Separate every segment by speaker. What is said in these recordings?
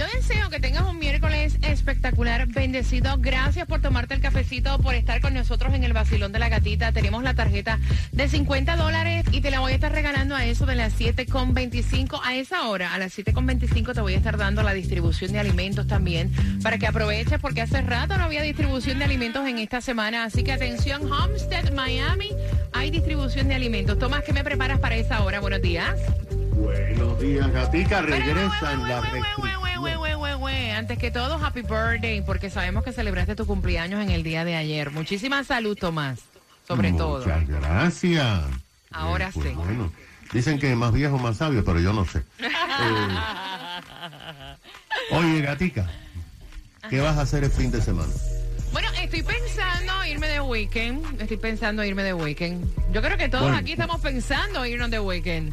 Speaker 1: Yo deseo que tengas un miércoles espectacular, bendecido. Gracias por tomarte el cafecito, por estar con nosotros en el vacilón de la gatita. Tenemos la tarjeta de 50 dólares y te la voy a estar regalando a eso de las 7.25. A esa hora, a las 7.25 te voy a estar dando la distribución de alimentos también para que aproveches porque hace rato no había distribución de alimentos en esta semana. Así que atención, Homestead, Miami, hay distribución de alimentos. Tomás, ¿qué me preparas para esa hora? Buenos días.
Speaker 2: Buenos días, Gatica. Regresan las
Speaker 1: Antes que todo, happy birthday, porque sabemos que celebraste tu cumpleaños en el día de ayer. Muchísima salud, Tomás, sobre todo.
Speaker 2: Muchas gracias.
Speaker 1: Ahora
Speaker 2: Eh, pues,
Speaker 1: sí.
Speaker 2: Bueno, dicen que más viejo, más sabio, pero yo no sé. Eh, oye, Gatica, ¿qué vas a hacer el fin de semana?
Speaker 1: Bueno, estoy pensando irme de weekend. Estoy pensando irme de weekend. Yo creo que todos
Speaker 2: Bueno.
Speaker 1: aquí estamos pensando irnos de weekend.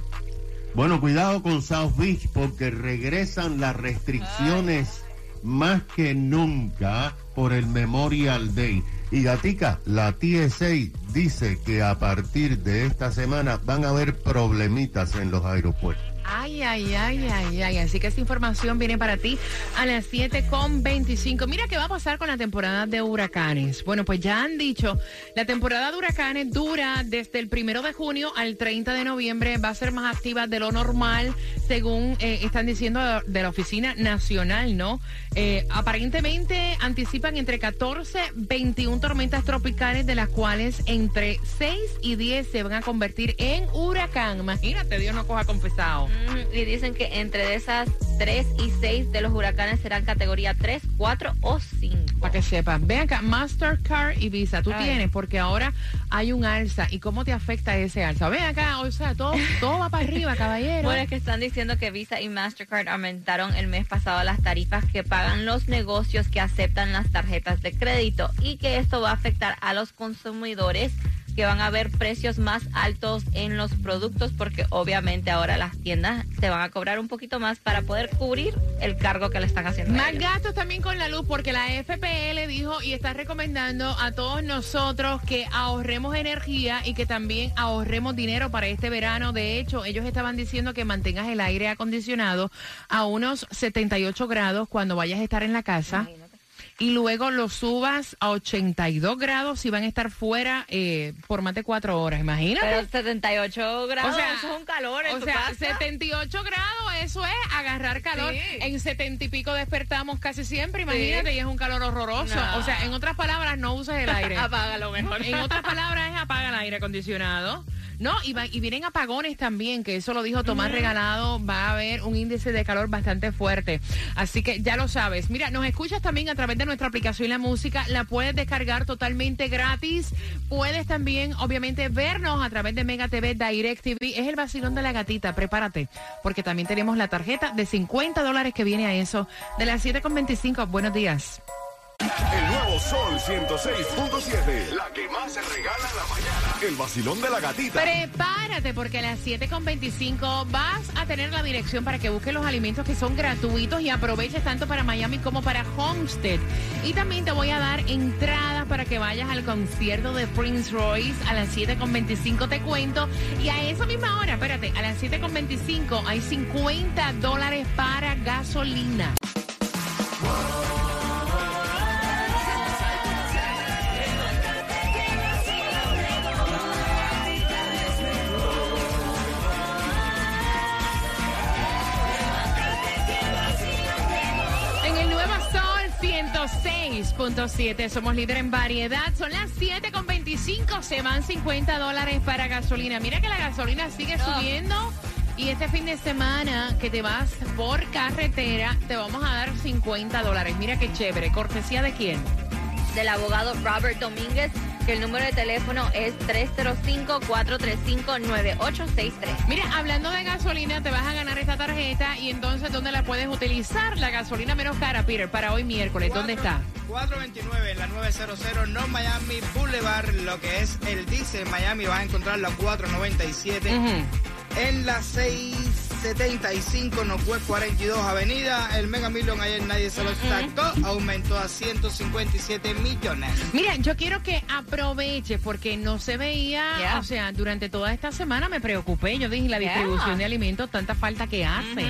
Speaker 2: Bueno, cuidado con South Beach porque regresan las restricciones más que nunca por el Memorial Day. Y Gatica, la TSA dice que a partir de esta semana van a haber problemitas en los aeropuertos.
Speaker 1: Ay, ay, ay, ay, ay. Así que esta información viene para ti a las 7.25. Mira qué va a pasar con la temporada de huracanes. Bueno, pues ya han dicho, la temporada de huracanes dura desde el primero de junio al 30 de noviembre. Va a ser más activa de lo normal, según eh, están diciendo de la Oficina Nacional, ¿no? Eh, aparentemente anticipan entre 14, 21 tormentas tropicales, de las cuales entre 6 y 10 se van a convertir en huracán. Imagínate, Dios no coja confesado.
Speaker 3: Y dicen que entre de esas 3 y 6 de los huracanes serán categoría 3, 4 o 5.
Speaker 1: Para que sepan. Ven acá, Mastercard y Visa, tú
Speaker 3: Ay.
Speaker 1: tienes, porque ahora hay un alza. ¿Y cómo te afecta ese alza? Ven acá, o sea, todo, todo va para arriba, caballero.
Speaker 3: Bueno, es que están diciendo que Visa y Mastercard aumentaron el mes pasado las tarifas que pagan los negocios que aceptan las tarjetas de crédito y que esto va a afectar a los consumidores que van a ver precios más altos en los productos porque obviamente ahora las tiendas te van a cobrar un poquito más para poder cubrir el cargo que le están haciendo.
Speaker 1: Más gastos también con la luz, porque la FPL dijo y está recomendando a todos nosotros que ahorremos energía y que también ahorremos dinero para este verano. De hecho, ellos estaban diciendo que mantengas el aire acondicionado a unos 78 grados cuando vayas a estar en la casa. Y luego lo subas a 82 grados si van a estar fuera eh, por más de cuatro horas. Imagínate.
Speaker 3: Pero 78 grados,
Speaker 1: O sea,
Speaker 3: eso es un calor en
Speaker 1: o
Speaker 3: tu
Speaker 1: sea,
Speaker 3: casa.
Speaker 1: 78 grados, eso es agarrar calor.
Speaker 3: Sí.
Speaker 1: En 70 y pico despertamos casi siempre, imagínate, y es un calor horroroso.
Speaker 3: No.
Speaker 1: O sea, en otras palabras, no uses el aire.
Speaker 3: Apágalo mejor.
Speaker 1: En otras palabras, es apaga el aire acondicionado. No, y, va- y vienen apagones también, que eso lo dijo Tomás Regalado, va a haber un índice de calor bastante fuerte. Así que ya lo sabes. Mira, nos escuchas también a través de nuestra aplicación La Música, la puedes descargar totalmente gratis. Puedes también, obviamente, vernos a través de Mega TV Direct TV. Es el vacilón de la gatita, prepárate, porque también tenemos la tarjeta de 50 dólares que viene a eso, de las 7.25. Buenos días.
Speaker 4: El nuevo Sol 106.7. La que más se regala en la mañana. El vacilón de la gatita.
Speaker 1: Prepárate porque a las 7.25 vas a tener la dirección para que busques los alimentos que son gratuitos y aproveches tanto para Miami como para Homestead. Y también te voy a dar entradas para que vayas al concierto de Prince Royce a las 7.25 te cuento. Y a esa misma hora, espérate, a las 7.25 hay 50 dólares para gasolina. 106.7 somos líder en variedad. Son las 7.25. Se van 50 dólares para gasolina. Mira que la gasolina sigue subiendo. Y este fin de semana que te vas por carretera, te vamos a dar 50 dólares. Mira qué chévere. ¿Cortesía de quién?
Speaker 3: Del abogado Robert Domínguez, que el número de teléfono es 305-435-9863.
Speaker 1: Mira, hablando de gasolina, te vas a ganar esta tarjeta. Y entonces, ¿dónde la puedes utilizar? La gasolina menos cara, Peter, para hoy miércoles. ¿Dónde está?
Speaker 5: 429 en la 900 North Miami Boulevard, lo que es el dice Miami, vas a encontrarlo a 497.
Speaker 1: Ujú.
Speaker 5: En la 6 75 Northwest 42 Avenida. El Mega Million ayer nadie se lo sacó, aumentó a 157 millones.
Speaker 1: Mira, yo quiero que aproveche porque no se veía,
Speaker 3: Yeah.
Speaker 1: o sea, durante toda esta semana me preocupé. Yo dije, la
Speaker 3: Yeah.
Speaker 1: distribución de alimentos, tanta falta que hace.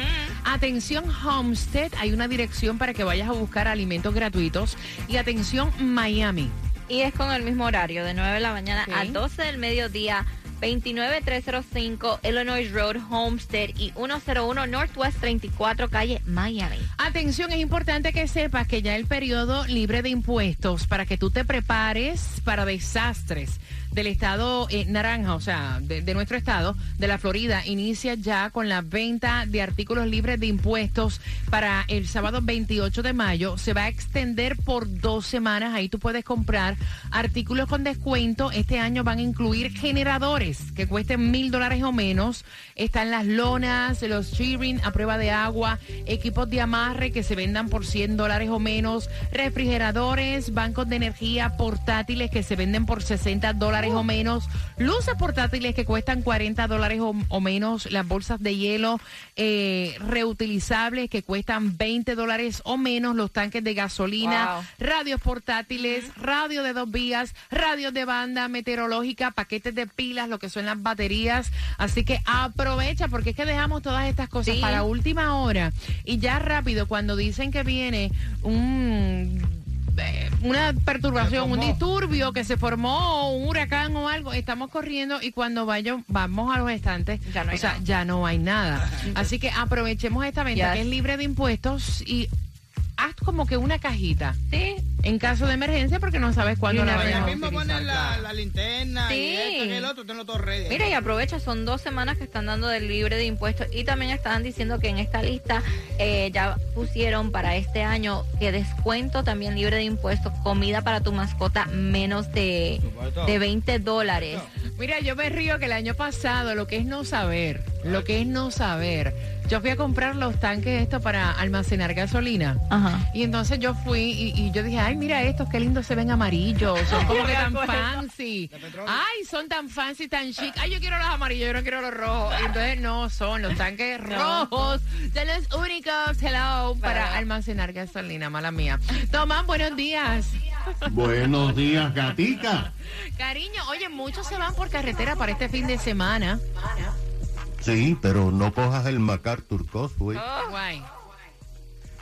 Speaker 1: Atención Homestead, hay una dirección para que vayas a buscar alimentos gratuitos. Y atención Miami.
Speaker 3: Y es con el mismo horario, de 9 de la mañana a 12 del mediodía. 29305 Illinois Road, Homestead y 101 Northwest 34 Calle, Miami.
Speaker 1: Atención, es importante que sepas que ya el periodo libre de impuestos para que tú te prepares para desastres del estado eh, naranja, o sea, de, de nuestro estado, de la Florida, inicia ya con la venta de artículos libres de impuestos para el sábado 28 de mayo. Se va a extender por dos semanas. Ahí tú puedes comprar artículos con descuento. Este año van a incluir generadores que cuesten mil dólares o menos. Están las lonas, los cheering a prueba de agua, equipos de amarre que se vendan por 100 dólares o menos, refrigeradores, bancos de energía portátiles que se venden por 60 dólares o menos, luces portátiles que cuestan 40 dólares o, o menos, las bolsas de hielo eh, reutilizables que cuestan 20 dólares o menos, los tanques de gasolina,
Speaker 3: Wow.
Speaker 1: radios portátiles, radio de dos vías, radios de banda meteorológica, paquetes de pilas, lo que son las baterías. Así que aprovecha porque es que dejamos todas estas cosas
Speaker 3: Sí.
Speaker 1: para última hora y ya rápido cuando dicen que viene un eh, una perturbación, un disturbio que se formó, un huracán o algo, estamos corriendo y cuando vaya, vamos a los estantes,
Speaker 3: Ya no hay
Speaker 1: o sea,
Speaker 3: nada.
Speaker 1: ya no hay nada. Así que aprovechemos esta venta
Speaker 3: Yes.
Speaker 1: que es libre de impuestos y haz como que una cajita
Speaker 3: Sí,
Speaker 1: en caso de emergencia porque no sabes cuándo
Speaker 3: Y
Speaker 1: la
Speaker 3: una
Speaker 1: vayas a
Speaker 5: mismo ponen la, la linterna y
Speaker 3: Sí.
Speaker 5: esto y el otro, tenlo todo ready.
Speaker 3: Mira, y aprovecha, son dos semanas que están dando del libre de impuestos y también están diciendo que en esta lista eh, ya pusieron para este año que descuento también libre de impuestos, comida para tu mascota menos de, de 20 dólares.
Speaker 1: Mira, yo me río que el año pasado lo que es no saber, lo que es no saber. Yo fui a comprar los tanques estos para almacenar gasolina.
Speaker 3: Ajá.
Speaker 1: Y entonces yo fui y, y yo dije, ay, mira estos, qué lindos se ven amarillos, son como que tan fancy. Ay, son tan fancy, tan chic. Ay, yo quiero los amarillos, yo no quiero los rojos. Y entonces no, son los tanques rojos, son los únicos, hello, para
Speaker 3: Para-
Speaker 1: almacenar gasolina, mala mía. Tomás, buenos días.
Speaker 2: Buenos días, gatica.
Speaker 1: Cariño, oye, muchos se van por carretera para este fin de semana.
Speaker 2: Sí, pero no cojas el MacArthur Causeway.
Speaker 1: Guay.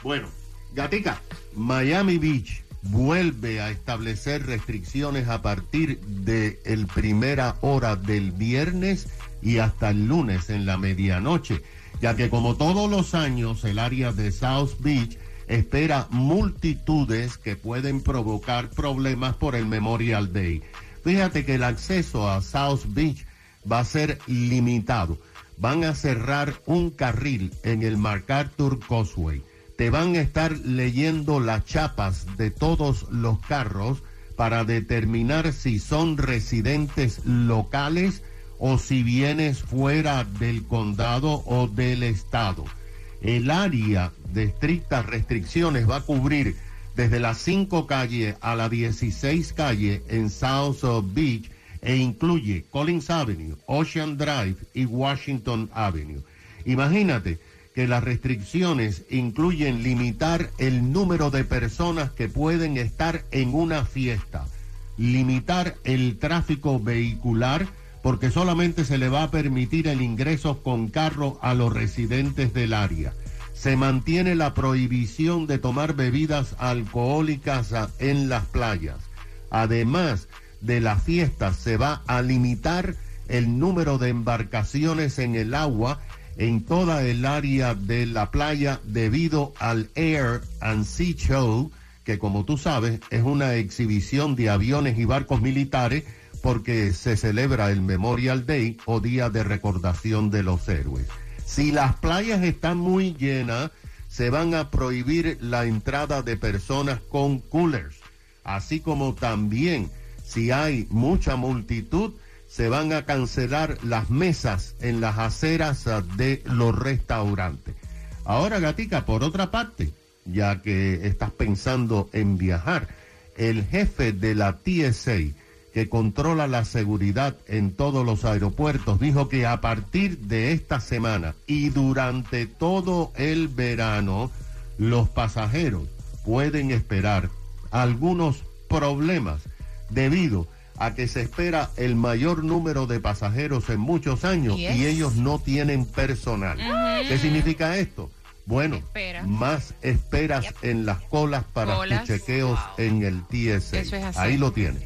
Speaker 2: Bueno, Gatica, Miami Beach vuelve a establecer restricciones a partir de el primera hora del viernes y hasta el lunes en la medianoche, ya que como todos los años el área de South Beach espera multitudes que pueden provocar problemas por el Memorial Day. Fíjate que el acceso a South Beach va a ser limitado. Van a cerrar un carril en el MacArthur Causeway. Te van a estar leyendo las chapas de todos los carros para determinar si son residentes locales o si vienes fuera del condado o del estado. El área de estrictas restricciones va a cubrir desde las 5 calles a la 16 calle en South Beach e incluye Collins Avenue, Ocean Drive y Washington Avenue. Imagínate que las restricciones incluyen limitar el número de personas que pueden estar en una fiesta, limitar el tráfico vehicular, porque solamente se le va a permitir el ingreso con carro a los residentes del área. Se mantiene la prohibición de tomar bebidas alcohólicas en las playas. Además de la fiesta, se va a limitar el número de embarcaciones en el agua en toda el área de la playa debido al Air and Sea Show, que como tú sabes es una exhibición de aviones y barcos militares porque se celebra el Memorial Day o Día de Recordación de los Héroes. Si las playas están muy llenas, se van a prohibir la entrada de personas con coolers, así como también si hay mucha multitud, se van a cancelar las mesas en las aceras ah, de los restaurantes. Ahora, Gatica, por otra parte, ya que estás pensando en viajar, el jefe de la TSA, que controla la seguridad en todos los aeropuertos, dijo que a partir de esta semana y durante todo el verano, los pasajeros pueden esperar algunos problemas debido a que se espera el mayor número de pasajeros en muchos años
Speaker 1: Yes.
Speaker 2: y ellos no tienen personal. ¿Qué significa esto? Bueno,
Speaker 1: Espera.
Speaker 2: más esperas en las colas para
Speaker 1: Colas.
Speaker 2: tus chequeos en el TSA.
Speaker 1: Eso es así.
Speaker 2: Ahí lo tienes.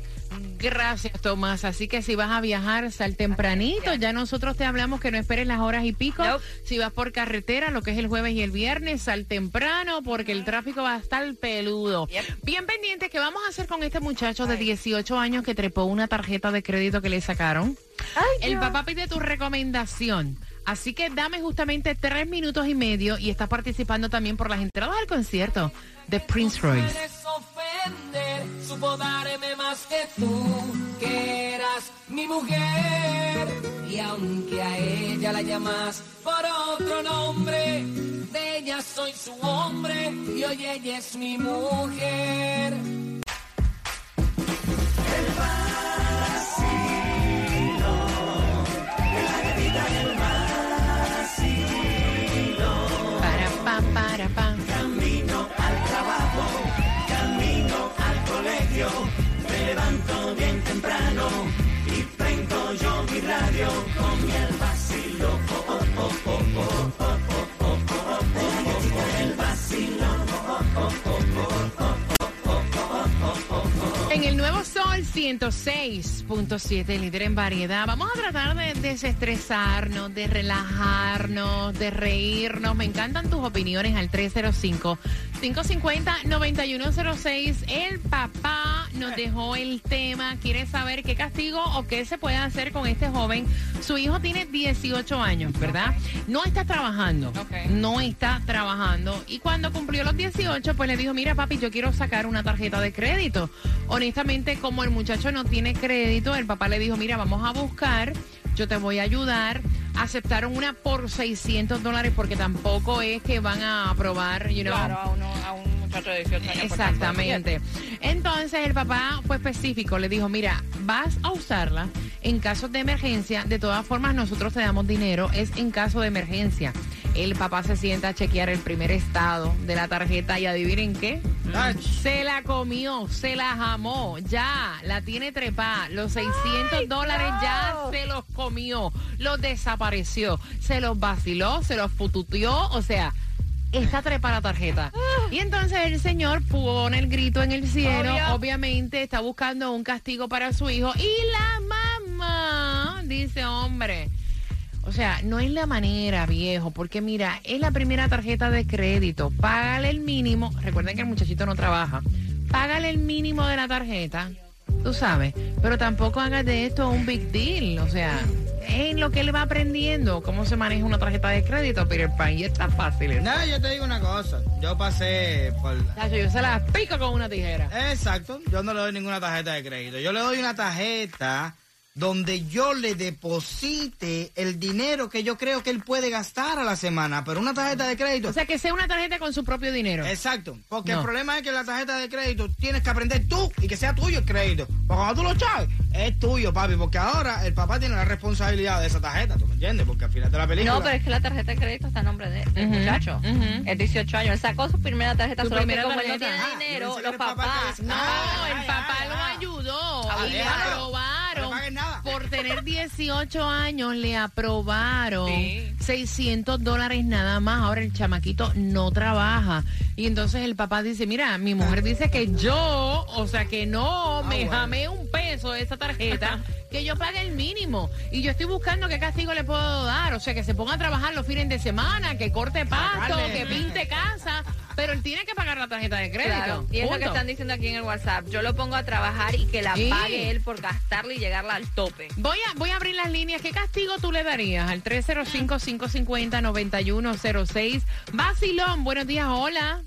Speaker 1: Gracias, Tomás. Así que si vas a viajar, sal tempranito. Ya nosotros te hablamos que no esperes las horas y pico.
Speaker 3: Nope.
Speaker 1: Si vas por carretera, lo que es el jueves y el viernes, sal temprano porque el tráfico va a estar peludo.
Speaker 3: Yep.
Speaker 1: Bien pendiente, ¿qué vamos a hacer con este muchacho de 18 años que trepó una tarjeta de crédito que le sacaron? El papá pide tu recomendación. Así que dame justamente tres minutos y medio y estás participando también por las entradas al concierto de Prince Royce.
Speaker 6: Supo darme más que tú, que eras mi mujer. Y aunque a ella la llamas por otro nombre, de ella soy su hombre y hoy ella es mi mujer.
Speaker 1: Para, pa, para, pa. 106.7, líder en variedad, vamos a tratar de desestresarnos, de relajarnos, de reírnos. Me encantan tus opiniones al 305-550-9106. El papá nos dejó el tema, quiere saber qué castigo o qué se puede hacer con este joven. Su hijo tiene 18 años, ¿verdad? No está trabajando, no está trabajando. Y cuando cumplió los 18, pues le dijo, mira papi, yo quiero sacar una tarjeta de crédito. Honestamente, como el muchacho no tiene crédito, el papá le dijo, mira, vamos a buscar, yo te voy a ayudar. Aceptaron una por 600 dólares porque tampoco es que van a aprobar, you know,
Speaker 3: Claro, muchacho de 18 años. por tanto.
Speaker 1: Exactamente. Entonces el papá fue específico, le dijo, mira, vas a usarla en casos de emergencia, de todas formas nosotros te damos dinero, es en caso de emergencia. El papá se sienta a chequear el primer estado de la tarjeta y adivinen qué. Se la comió, se la jamó, ya, la tiene trepada. Los 600 dólares ya se los comió, los desapareció, se los vaciló, se los fututeó, o sea, está trepada la tarjeta. Y entonces el señor pone el grito en el cielo,
Speaker 3: Obvio.
Speaker 1: obviamente está buscando un castigo para su hijo y la mamá dice, hombre. O sea, no es la manera, viejo, porque mira, es la primera tarjeta de crédito. Págale el mínimo. Recuerden que el muchachito no trabaja. Págale el mínimo de la tarjeta, tú sabes. Pero tampoco hagas de esto un big deal. O sea, en lo que él va aprendiendo cómo se maneja una tarjeta de crédito, Peter Pan. Y está fácil.
Speaker 5: No, yo te digo una cosa. Yo pasé por...
Speaker 1: Yo se la pico con una tijera.
Speaker 5: Exacto. Yo no le doy ninguna tarjeta de crédito. Yo le doy una tarjeta donde yo le deposite el dinero que yo creo que él puede gastar a la semana. Pero una tarjeta de crédito...
Speaker 1: O sea, que sea una tarjeta con su propio dinero.
Speaker 5: Exacto, porque
Speaker 1: No.
Speaker 5: el problema es que la tarjeta de crédito tienes que aprender tú y que sea tuyo el crédito. Porque cuando tú lo chaves, es tuyo, papi, porque ahora el papá tiene la responsabilidad de esa tarjeta, ¿tú me entiendes? Porque al final de la película...
Speaker 3: No, pero es que la tarjeta de crédito está a nombre de, del
Speaker 1: Ujú,
Speaker 3: muchacho.
Speaker 1: ujú.
Speaker 3: Es 18 años. Él sacó su primera tarjeta,
Speaker 1: Su
Speaker 3: solo
Speaker 1: primera
Speaker 3: que como él no
Speaker 1: tarjeta.
Speaker 3: tiene
Speaker 5: Ah,
Speaker 3: dinero, los
Speaker 5: papá
Speaker 3: papás...
Speaker 1: No,
Speaker 5: Ay,
Speaker 1: el
Speaker 5: ay,
Speaker 1: papá
Speaker 5: ay,
Speaker 1: lo
Speaker 5: ay.
Speaker 1: ayudó
Speaker 5: Ah,
Speaker 1: y
Speaker 5: déjalo.
Speaker 1: Tener 18 años le aprobaron
Speaker 3: Sí.
Speaker 1: 600 dólares nada más. Ahora el chamaquito no trabaja. Y entonces el papá dice, mira, mi mujer dice que yo, o sea, que no me
Speaker 5: bueno.
Speaker 1: jamé un peso de esa tarjeta, que yo pague el mínimo. Y yo estoy buscando qué castigo le puedo dar. O sea, que se ponga a trabajar los fines de semana, que corte pasto,
Speaker 5: Sacarle.
Speaker 1: que pinte casa. Pero él tiene que pagar la tarjeta de crédito.
Speaker 3: Claro, y es lo que están diciendo aquí en el WhatsApp. Yo lo pongo a trabajar y que la
Speaker 1: Sí.
Speaker 3: pague él por gastarla y llegarla al tope.
Speaker 1: Voy a, voy a abrir las líneas. ¿Qué castigo tú le darías al 305-550-9106? Basilón, buenos días, hola.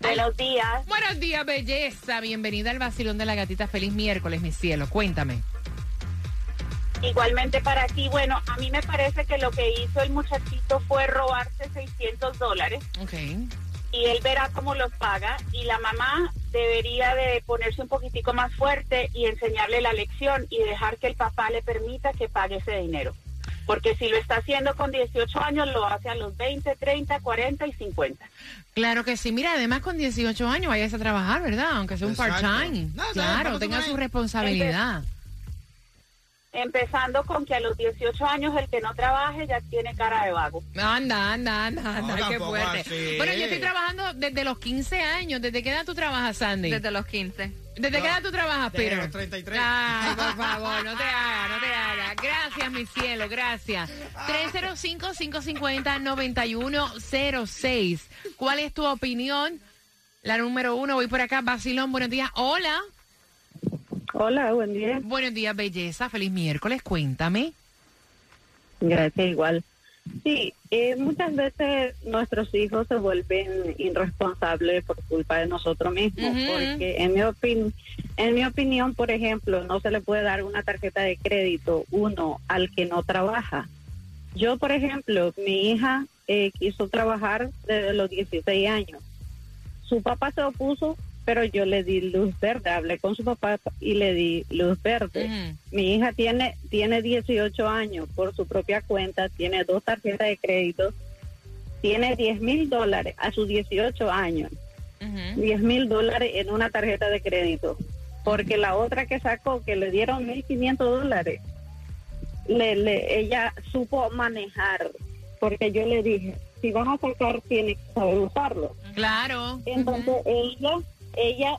Speaker 7: Buenos días.
Speaker 1: Buenos días, belleza. Bienvenida al Basilón de la Gatita. Feliz miércoles, mi cielo. Cuéntame.
Speaker 7: Igualmente para ti. Bueno, a mí me parece que lo que hizo el muchachito fue robarse 600 dólares.
Speaker 1: Ok.
Speaker 7: y él verá cómo los paga y la mamá debería de ponerse un poquitico más fuerte y enseñarle la lección y dejar que el papá le permita que pague ese dinero. Porque si lo está haciendo con 18 años, lo hace a los 20, 30, 40 y 50.
Speaker 1: Claro que sí. Mira, además con 18 años vayas a trabajar, ¿verdad? Aunque sea un part-time.
Speaker 5: No,
Speaker 1: claro, tenga su responsabilidad.
Speaker 7: Empezando con que a los 18 años el que no trabaje ya tiene cara de vago.
Speaker 1: Anda, anda, anda, anda, qué fuerte.
Speaker 5: así.
Speaker 1: Bueno, yo estoy trabajando desde los 15 años. ¿Desde qué edad tú trabajas, Sandy?
Speaker 3: Desde los 15.
Speaker 1: ¿Desde qué edad tú trabajas,
Speaker 5: Desde
Speaker 1: Peter?
Speaker 5: los 33.
Speaker 1: Ay, por favor, no te hagas, no te hagas. Gracias, mi cielo, gracias. 305-550-9106. ¿Cuál es tu opinión? La número uno, voy por acá. Basilón, buenos días. Hola.
Speaker 8: Hola, buen día.
Speaker 1: Buenos días, belleza. Feliz miércoles. Cuéntame.
Speaker 8: Gracias, igual. Sí, eh, muchas veces nuestros hijos se vuelven irresponsables por culpa de nosotros mismos, porque en mi, opin en mi opinión, por ejemplo, no se le puede dar una tarjeta de crédito, uno, al que no trabaja. Yo, por ejemplo, mi hija eh, quiso trabajar desde los 16 años. Su papá se opuso, pero yo le di luz verde, hablé con su papá y le di luz verde. Mi hija tiene, tiene 18 años por su propia cuenta, tiene dos tarjetas de crédito, tiene 10 mil dólares a sus 18 años,
Speaker 1: Ujú.
Speaker 8: 10 mil dólares en una tarjeta de crédito, porque la otra que sacó, que le dieron 1.500 dólares, le, le, ella supo manejar, porque yo le dije, si vas a sacar, tienes que saber usarlo.
Speaker 1: Claro.
Speaker 8: Entonces ella ella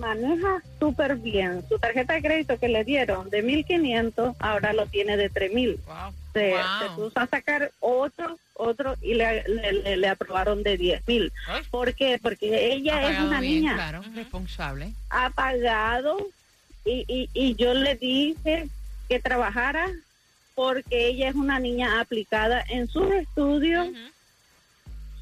Speaker 8: maneja súper bien. Su tarjeta de crédito que le dieron de 1.500 ahora lo tiene de 3.000.
Speaker 1: Wow.
Speaker 8: Se,
Speaker 1: Wow.
Speaker 8: se puso a sacar otro otro y le, le, le- le aprobaron de 10.000.
Speaker 1: Ay.
Speaker 8: ¿Por qué? Porque ella es una
Speaker 1: bien,
Speaker 8: niña
Speaker 1: Claro, responsable.
Speaker 8: ha pagado y, y, y yo le dije que trabajara porque ella es una niña aplicada en sus estudios,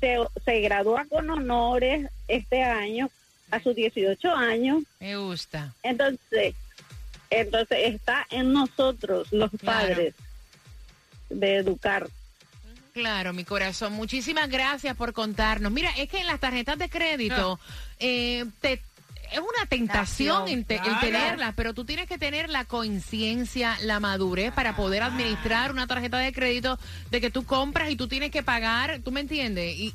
Speaker 8: se, se gradúa con honores este año a sus 18 años,
Speaker 1: Me gusta.
Speaker 8: entonces, entonces está en nosotros los
Speaker 1: Claro.
Speaker 8: padres de educar.
Speaker 1: Claro, mi corazón. Muchísimas gracias por contarnos. Mira, es que en las tarjetas de crédito eh, te- es una tentación en, te- en
Speaker 5: Claro.
Speaker 1: tenerlas, pero tú tienes que tener la conciencia, la madurez para poder administrar una tarjeta de crédito de que tú compras y tú tienes que pagar, ¿tú me entiendes? Y,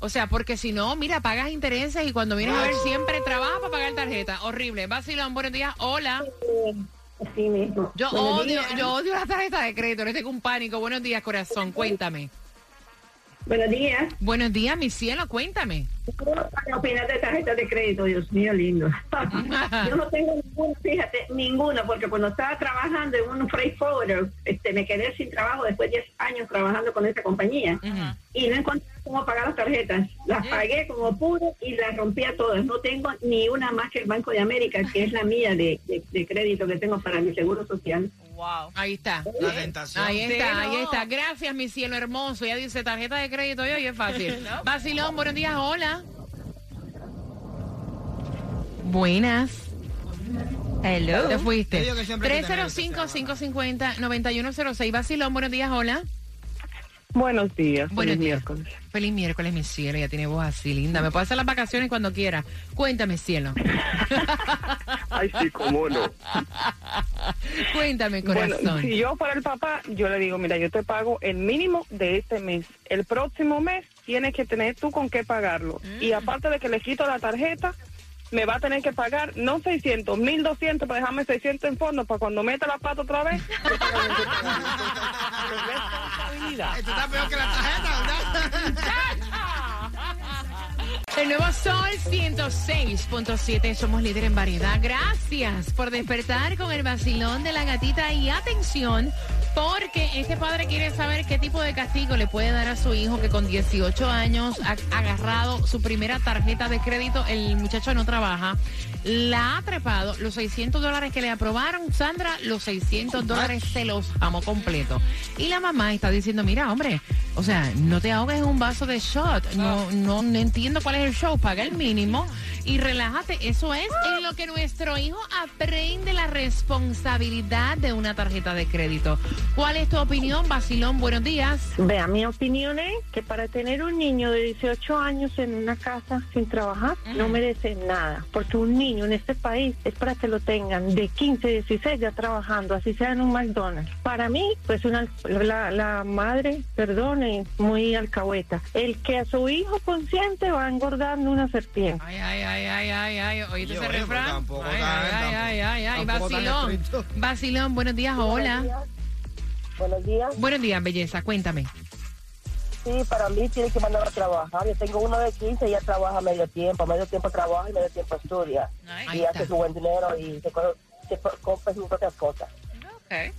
Speaker 1: o sea, porque si no, mira, pagas intereses y cuando vienes a ver siempre trabajas para pagar tarjeta. Horrible. Basilón, buenos días. Hola.
Speaker 8: Así mismo.
Speaker 1: Yo
Speaker 8: Buenos
Speaker 1: odio,
Speaker 8: días.
Speaker 1: yo odio la tarjeta de crédito, le tengo un pánico. Buenos días, corazón, cuéntame.
Speaker 9: Buenos días.
Speaker 1: Buenos días, mi cielo, cuéntame.
Speaker 9: ¿Qué opinas de tarjeta de crédito? Dios mío, lindo. Yo no tengo ninguna, fíjate, ninguna, porque cuando estaba trabajando en un freight forwarder, este, me quedé sin trabajo después de 10 años trabajando con esa compañía y no encontré cómo pagar las tarjetas. Las pagué como pude y las rompía todas. No tengo ni una más que el Banco de América, que es la mía de, de- de crédito que tengo para mi seguro social.
Speaker 3: Wow.
Speaker 1: Ahí está.
Speaker 5: La tentación.
Speaker 1: Ahí está,
Speaker 3: Sí,
Speaker 1: ahí
Speaker 3: no.
Speaker 1: está. Gracias, mi cielo hermoso. Ya dice tarjeta de crédito y hoy es fácil. Basilón, buenos días, hola. Buenas.
Speaker 3: Hello.
Speaker 1: Te fuiste.
Speaker 5: digo que siempre hay que tener ese
Speaker 1: 305-550-9106. Basilón, buenos días, hola.
Speaker 8: Buenos días.
Speaker 1: Buenos
Speaker 8: feliz
Speaker 1: días.
Speaker 8: miércoles.
Speaker 1: Feliz miércoles, mi cielo. Ya tiene voz así linda. Me puede hacer las vacaciones cuando quiera. Cuéntame, cielo.
Speaker 10: Ay, sí, cómo no.
Speaker 1: Cuéntame,
Speaker 10: Bueno,
Speaker 1: corazón.
Speaker 10: si yo fuera el papá, yo le digo, mira, yo te pago el mínimo de este mes. El próximo mes tienes que tener tú con qué pagarlo. Y aparte de que le quito la tarjeta, me va a tener que pagar no 600, 1200 para dejarme 600 en fondo para cuando meta la pata otra vez. Responsabilidad.
Speaker 5: Esto está peor que la tarjeta, ¿verdad?
Speaker 1: El nuevo Sol 106.7, somos líder en variedad. Gracias por despertar con el vacilón de la gatita y atención, porque este padre quiere saber qué tipo de castigo le puede dar a su hijo que con 18 años ha agarrado su primera tarjeta de crédito, el muchacho no trabaja, la ha trepado, los 600 dólares que le aprobaron, Sandra, los 600 dólares se los amó completo. Y la mamá está diciendo, mira, hombre, o sea, no te ahogues en un vaso de shot, no, no, no entiendo cuál es el show, paga el mínimo y relájate. Eso es en lo que nuestro hijo aprende la responsabilidad de una tarjeta de crédito. ¿Cuál es tu opinión, Basilón? Buenos días.
Speaker 11: Vea, mi opinión es que para tener un niño de 18 años en una casa sin trabajar no merece nada, porque un niño en este país es para que lo tengan de 15, 16 ya trabajando, así sea en un McDonald's. Para mí, pues una, la, la madre, perdone, muy alcahueta. El que a su hijo consciente va engordando una serpiente.
Speaker 1: Ay, ay, ay, ay, ay, ay. ¿Oíste ese refrán?
Speaker 5: tampoco
Speaker 1: Ay, ay, ay, ay, ay, ay.
Speaker 5: tampoco estricto.
Speaker 1: Basilón, buenos días, hola.
Speaker 9: Buenos días.
Speaker 1: Buenos días, belleza, cuéntame.
Speaker 9: Sí, para mí tiene que mandar a trabajar. Yo tengo uno de 15 y ya trabaja medio tiempo. Medio tiempo trabaja y medio tiempo estudia.
Speaker 1: Ahí
Speaker 9: y hace su buen dinero y se, se co- compra sus propias cosas.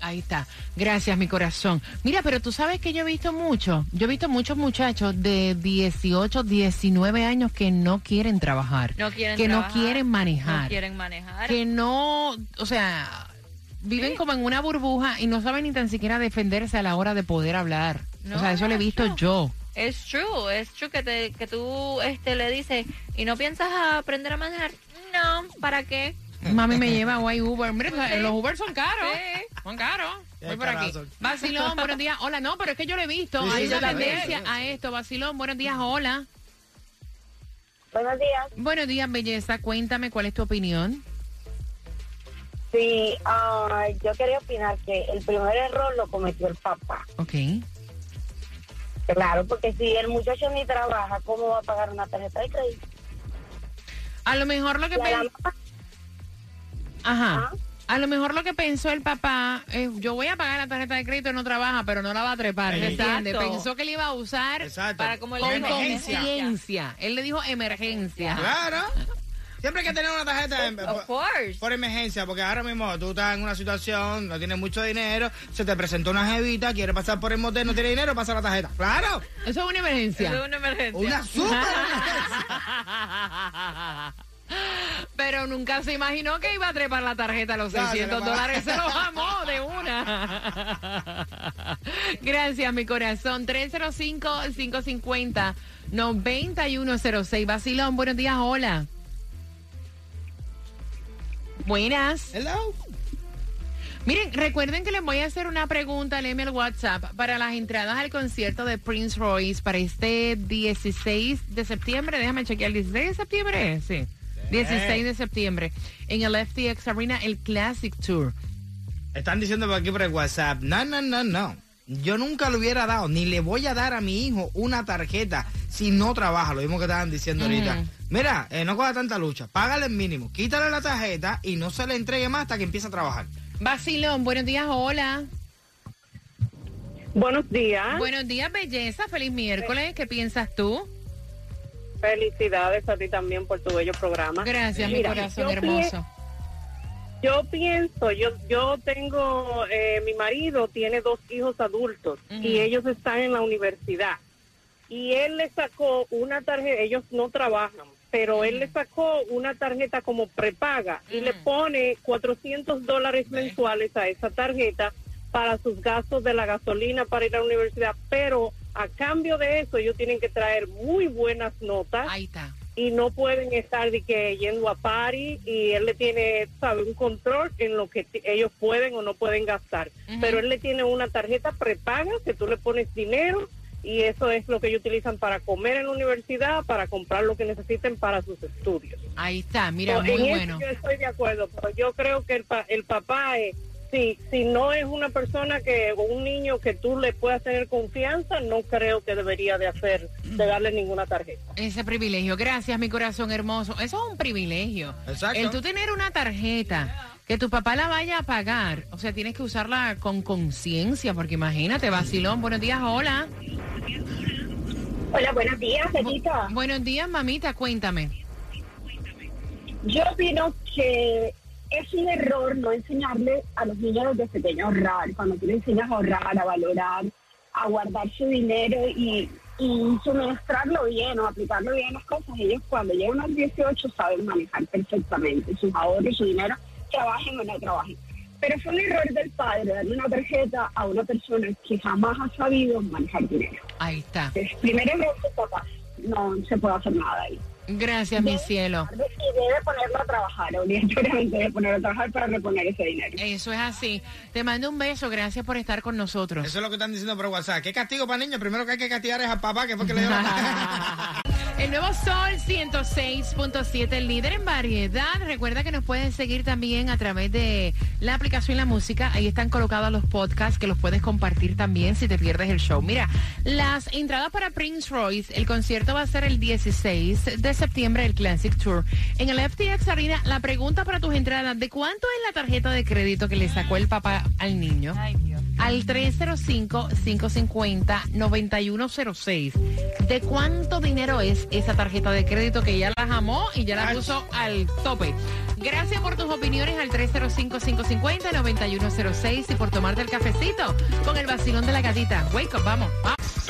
Speaker 1: Ahí está. Gracias, mi corazón. Mira, pero tú sabes que yo he visto mucho. Yo he visto muchos muchachos de 18, 19 años que no quieren trabajar.
Speaker 3: No quieren
Speaker 1: Que
Speaker 3: trabajar,
Speaker 1: no quieren manejar.
Speaker 3: No quieren manejar.
Speaker 1: Que no, o sea, viven como en una burbuja y no saben ni tan siquiera defenderse a la hora de poder hablar.
Speaker 3: No,
Speaker 1: o sea, eso lo he
Speaker 3: no,
Speaker 1: visto
Speaker 3: no.
Speaker 1: yo.
Speaker 3: Es true, es true que, te, que tú este, le dices, ¿y no piensas aprender a manejar? No, ¿para qué?
Speaker 1: Mami me lleva o hay Uber. Mira, los Uber son caros.
Speaker 3: Sí.
Speaker 1: Son caros.
Speaker 5: Sí,
Speaker 1: Voy por aquí. Vacilón, buenos días. Hola, no, pero es que yo lo he visto.
Speaker 5: Sí,
Speaker 1: Hay
Speaker 5: sí,
Speaker 1: una tendencia a esto. Vacilón, buenos días. Hola.
Speaker 9: Buenos días.
Speaker 1: Buenos días, belleza. Cuéntame cuál es tu opinión.
Speaker 9: Sí, ah, yo quería opinar que el primer error lo cometió el papá.
Speaker 1: Ok.
Speaker 9: Claro, porque si el muchacho ni trabaja, ¿cómo va a pagar una tarjeta de crédito?
Speaker 1: A lo mejor lo que
Speaker 9: Y a la
Speaker 1: pen-
Speaker 9: mamá,
Speaker 1: Ajá.
Speaker 9: Ah.
Speaker 1: A lo mejor lo que pensó el papá es, yo voy a pagar la tarjeta de crédito, no trabaja, pero no la va a trepar, ¿me entiendes? Pensó que le iba a usar
Speaker 5: Exacto.
Speaker 3: Para como él
Speaker 1: con conciencia. Él le dijo emergencia.
Speaker 5: Claro. Siempre hay que tener una tarjeta en-
Speaker 3: Of course.
Speaker 5: por emergencia, porque ahora mismo tú estás en una situación, no tienes mucho dinero, se te presentó una jevita, quiere pasar por el motel, no tiene dinero, pasa la tarjeta. ¡Claro!
Speaker 1: Eso es una emergencia.
Speaker 3: Eso es una emergencia.
Speaker 5: Una super
Speaker 1: Pero nunca se imaginó que iba a trepar la tarjeta a los
Speaker 5: Ya,
Speaker 1: 600
Speaker 5: se
Speaker 1: dólares. Se lo jamó de una. Gracias, mi corazón. 305-550-9106. Basilón, buenos días. Hola. Buenas.
Speaker 5: Hello.
Speaker 1: Miren, recuerden que les voy a hacer una pregunta, léeme el WhatsApp, para las entradas al concierto de Prince Royce para este 16 de septiembre. Déjame chequear, ¿el 16 de septiembre? Sí. 16 de septiembre. En el FTX Arena, el Classic Tour.
Speaker 5: Están diciendo por aquí por el WhatsApp, no, no, no, no. Yo nunca le hubiera dado, ni le voy a dar a mi hijo una tarjeta si no trabaja, lo mismo que estaban diciendo ahorita. Mira, eh, no coja tanta lucha, págale el mínimo, quítale la tarjeta y no se le entregue más hasta que empiece a trabajar.
Speaker 1: Basilón, buenos días, hola.
Speaker 11: Buenos días.
Speaker 1: Buenos días, belleza. Feliz miércoles. ¿Qué piensas tú?
Speaker 11: Felicidades a ti también por tu bello programa.
Speaker 1: Gracias, mi
Speaker 11: Mira,
Speaker 1: corazón hermoso.
Speaker 11: Yo pienso, yo yo tengo, eh, mi marido tiene dos hijos adultos y ellos están en la universidad. Y él le sacó una tarjeta, ellos no trabajan, pero él le sacó una tarjeta como prepaga y le pone 400 dólares mensuales a esa tarjeta para sus gastos de la gasolina para ir a la universidad. Pero a cambio de eso, ellos tienen que traer muy buenas notas
Speaker 1: Ahí está.
Speaker 11: Y no pueden estar de que yendo a party y él le tiene, sabe, un control en lo que ellos pueden o no pueden gastar. Pero él le tiene una tarjeta prepaga que tú le pones dinero y eso es lo que ellos utilizan para comer en la universidad, para comprar lo que necesiten para sus estudios.
Speaker 1: Ahí está. Mira,
Speaker 11: So,
Speaker 1: muy
Speaker 11: en eso
Speaker 1: bueno.
Speaker 11: yo estoy de acuerdo, pero yo creo que el, pa- el papá, eh, si, si no es una persona que o un niño que tú le puedas tener confianza, no creo que debería de hacer, de darle ninguna tarjeta.
Speaker 1: Ese privilegio. Gracias, mi corazón hermoso. Eso es un privilegio.
Speaker 5: Exacto.
Speaker 1: El tú tener una tarjeta que tu papá la vaya a pagar, o sea, tienes que usarla con conciencia, porque imagínate, vacilón. Buenos días, hola.
Speaker 9: Hola, buenos días, Felita.
Speaker 1: Buenos días, mamita, cuéntame.
Speaker 9: Yo opino que es un error no enseñarle a los niños desde pequeños a ahorrar. Cuando tú le enseñas a ahorrar, a valorar, a guardar su dinero y, y suministrarlo bien o aplicarlo bien en las cosas, ellos cuando llegan a los 18 saben manejar perfectamente sus ahorros, su dinero, trabajen o no trabajen. Pero fue un error del padre darle una tarjeta a una persona que jamás ha sabido manejar dinero.
Speaker 1: Ahí está.
Speaker 9: Es primer error de papá. No se puede hacer nada ahí.
Speaker 1: Gracias, mi cielo.
Speaker 9: Y debe ponerlo a trabajar, obligatoriamente debe ponerlo a trabajar para reponer ese dinero.
Speaker 1: Eso es así. Te mando un beso. Gracias por estar con nosotros.
Speaker 5: Eso es lo que están diciendo por WhatsApp. ¿Qué castigo para niños? Primero que hay que castigar es al papá, que fue que le dio la...
Speaker 1: El nuevo Sol 106.7, el líder en variedad. Recuerda que nos pueden seguir también a través de la aplicación La Música. Ahí están colocados los podcasts que los puedes compartir también si te pierdes el show. Mira, las entradas para Prince Royce, el concierto va a ser el 16 de septiembre, el Classic Tour. En el FTX Arena, la pregunta para tus entradas, ¿de cuánto es la tarjeta de crédito que le sacó el papá al niño? Al 305-550-9106. ¿De cuánto dinero es esa tarjeta de crédito que ya la jamó y ya la puso al tope? Gracias por tus opiniones al 305-550-9106 y por tomarte el cafecito con el vacilón de la gatita. Wake up, vamos.